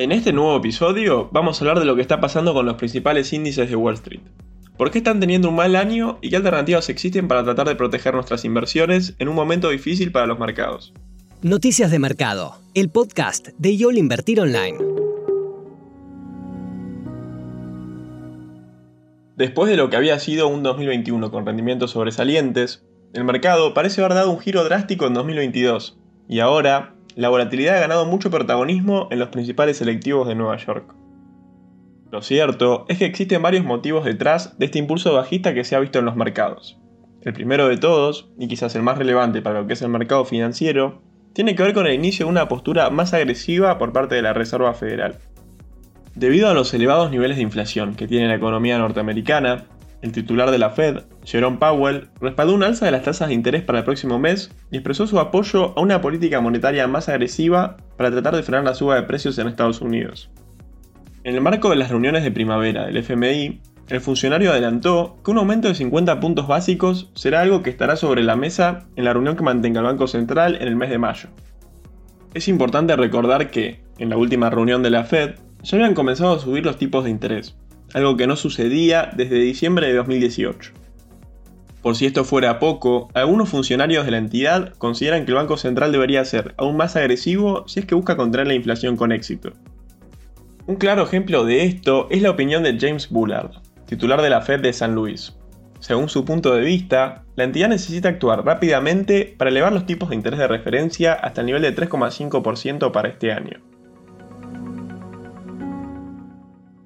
En este nuevo episodio vamos a hablar de lo que está pasando con los principales índices de Wall Street. ¿Por qué están teniendo un mal año y qué alternativas existen para tratar de proteger nuestras inversiones en un momento difícil para los mercados? Noticias de Mercado, el podcast de YOL Invertir Online. Después de lo que había sido un 2021 con rendimientos sobresalientes, el mercado parece haber dado un giro drástico en 2022, y ahora la volatilidad ha ganado mucho protagonismo en los principales selectivos de Nueva York. Lo cierto es que existen varios motivos detrás de este impulso bajista que se ha visto en los mercados. El primero de todos, y quizás el más relevante para lo que es el mercado financiero, tiene que ver con el inicio de una postura más agresiva por parte de la Reserva Federal. Debido a los elevados niveles de inflación que tiene la economía norteamericana, el titular de la Fed, Jerome Powell, respaldó un alza de las tasas de interés para el próximo mes y expresó su apoyo a una política monetaria más agresiva para tratar de frenar la suba de precios en Estados Unidos. En el marco de las reuniones de primavera del FMI, el funcionario adelantó que un aumento de 50 puntos básicos será algo que estará sobre la mesa en la reunión que mantenga el Banco Central en el mes de mayo. Es importante recordar que, en la última reunión de la Fed, ya habían comenzado a subir los tipos de interés, algo que no sucedía desde diciembre de 2018. Por si esto fuera poco, algunos funcionarios de la entidad consideran que el Banco Central debería ser aún más agresivo si es que busca contener la inflación con éxito. Un claro ejemplo de esto es la opinión de James Bullard, titular de la Fed de San Luis. Según su punto de vista, la entidad necesita actuar rápidamente para elevar los tipos de interés de referencia hasta el nivel de 3,5% para este año.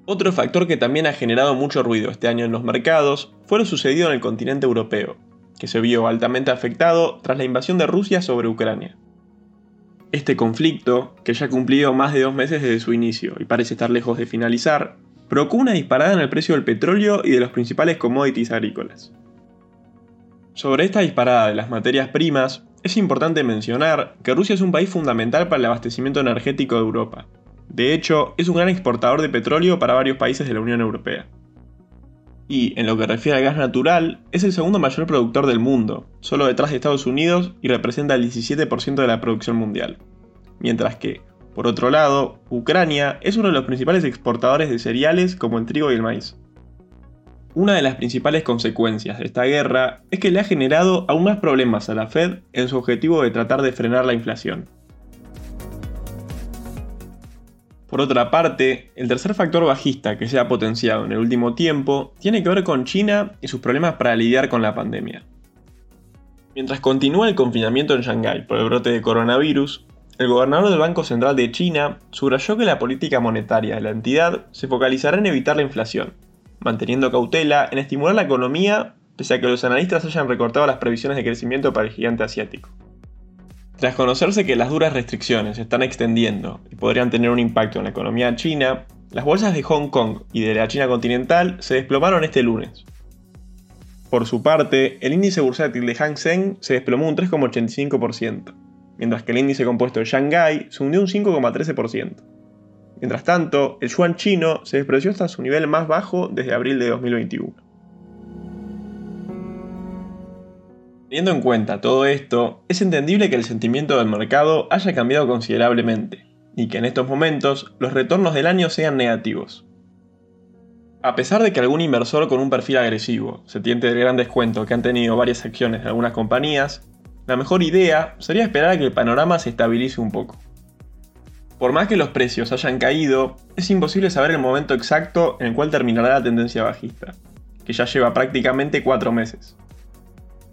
Otro factor que también ha generado mucho ruido este año en los mercados fue lo sucedido en el continente europeo, que se vio altamente afectado tras la invasión de Rusia sobre Ucrania. Este conflicto, que ya ha cumplido más de dos meses desde su inicio y parece estar lejos de finalizar, provocó una disparada en el precio del petróleo y de los principales commodities agrícolas. Sobre esta disparada de las materias primas, es importante mencionar que Rusia es un país fundamental para el abastecimiento energético de Europa, de hecho, es un gran exportador de petróleo para varios países de la Unión Europea. Y, en lo que refiere al gas natural, es el segundo mayor productor del mundo, solo detrás de Estados Unidos y representa el 17% de la producción mundial. Mientras que, por otro lado, Ucrania es uno de los principales exportadores de cereales como el trigo y el maíz. Una de las principales consecuencias de esta guerra es que le ha generado aún más problemas a la Fed en su objetivo de tratar de frenar la inflación. Por otra parte, el tercer factor bajista que se ha potenciado en el último tiempo tiene que ver con China y sus problemas para lidiar con la pandemia. Mientras continúa el confinamiento en Shanghái por el brote de coronavirus, el gobernador del Banco Central de China subrayó que la política monetaria de la entidad se focalizará en evitar la inflación, manteniendo cautela en estimular la economía pese a que los analistas hayan recortado las previsiones de crecimiento para el gigante asiático. Tras conocerse que las duras restricciones se están extendiendo y podrían tener un impacto en la economía china, las bolsas de Hong Kong y de la China continental se desplomaron este lunes. Por su parte, el índice bursátil de Hang Seng se desplomó un 3,85%, mientras que el índice compuesto de Shanghai se hundió un 5,13%. Mientras tanto, el yuan chino se despreció hasta su nivel más bajo desde abril de 2021. Teniendo en cuenta todo esto, es entendible que el sentimiento del mercado haya cambiado considerablemente, y que en estos momentos los retornos del año sean negativos. A pesar de que algún inversor con un perfil agresivo se tiente del gran descuento que han tenido varias acciones de algunas compañías, la mejor idea sería esperar a que el panorama se estabilice un poco. Por más que los precios hayan caído, es imposible saber el momento exacto en el cual terminará la tendencia bajista, que ya lleva prácticamente 4 meses.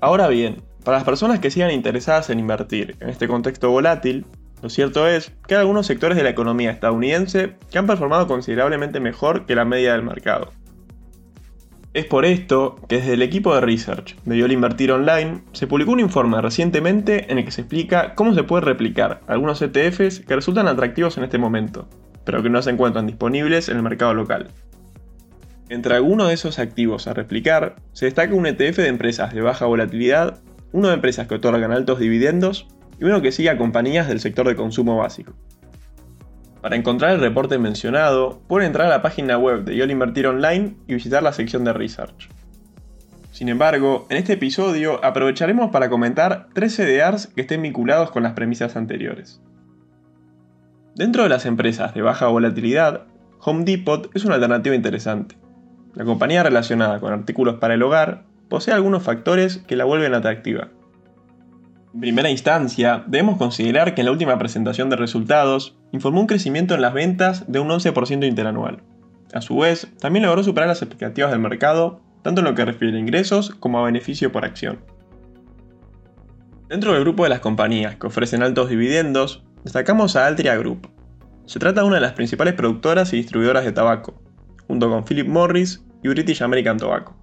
Ahora bien, para las personas que sigan interesadas en invertir en este contexto volátil, lo cierto es que hay algunos sectores de la economía estadounidense que han performado considerablemente mejor que la media del mercado. Es por esto que desde el equipo de research de Yol Invertir Online se publicó un informe recientemente en el que se explica cómo se puede replicar algunos ETFs que resultan atractivos en este momento, pero que no se encuentran disponibles en el mercado local. Entre algunos de esos activos a replicar, se destaca un ETF de empresas de baja volatilidad, uno de empresas que otorgan altos dividendos y uno que sigue a compañías del sector de consumo básico. Para encontrar el reporte mencionado, pueden entrar a la página web de Invertir Online y visitar la sección de Research. Sin embargo, en este episodio aprovecharemos para comentar tres CDRs que estén vinculados con las premisas anteriores. Dentro de las empresas de baja volatilidad, Home Depot es una alternativa interesante. La compañía relacionada con artículos para el hogar posee algunos factores que la vuelven atractiva. En primera instancia, debemos considerar que en la última presentación de resultados informó un crecimiento en las ventas de un 11% interanual. A su vez, también logró superar las expectativas del mercado, tanto en lo que refiere a ingresos como a beneficio por acción. Dentro del grupo de las compañías que ofrecen altos dividendos, destacamos a Altria Group. Se trata de una de las principales productoras y distribuidoras de tabaco, junto con Philip Morris y British American Tobacco.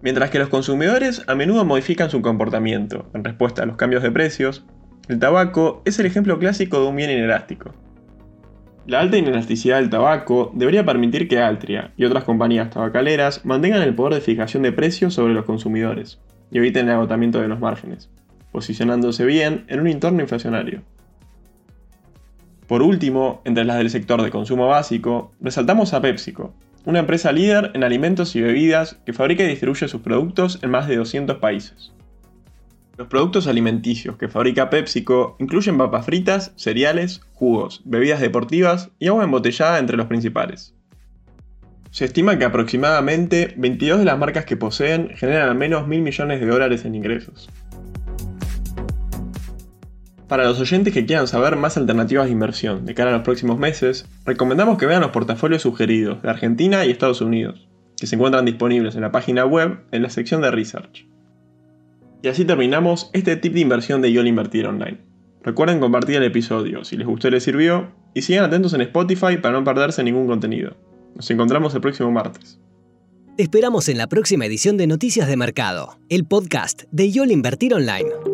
Mientras que los consumidores a menudo modifican su comportamiento en respuesta a los cambios de precios, el tabaco es el ejemplo clásico de un bien inelástico. La alta inelasticidad del tabaco debería permitir que Altria y otras compañías tabacaleras mantengan el poder de fijación de precios sobre los consumidores y eviten el agotamiento de los márgenes, posicionándose bien en un entorno inflacionario. Por último, entre las del sector de consumo básico, resaltamos a PepsiCo, una empresa líder en alimentos y bebidas que fabrica y distribuye sus productos en más de 200 países. Los productos alimenticios que fabrica PepsiCo incluyen papas fritas, cereales, jugos, bebidas deportivas y agua embotellada entre los principales. Se estima que aproximadamente 22 de las marcas que poseen generan al menos mil millones de dólares en ingresos. Para los oyentes que quieran saber más alternativas de inversión de cara a los próximos meses, recomendamos que vean los portafolios sugeridos de Argentina y Estados Unidos, que se encuentran disponibles en la página web en la sección de Research. Y así terminamos este tip de inversión de YOL Invertir Online. Recuerden compartir el episodio si les gustó y les sirvió, y sigan atentos en Spotify para no perderse ningún contenido. Nos encontramos el próximo martes. Te esperamos en la próxima edición de Noticias de Mercado, el podcast de YOL Invertir Online.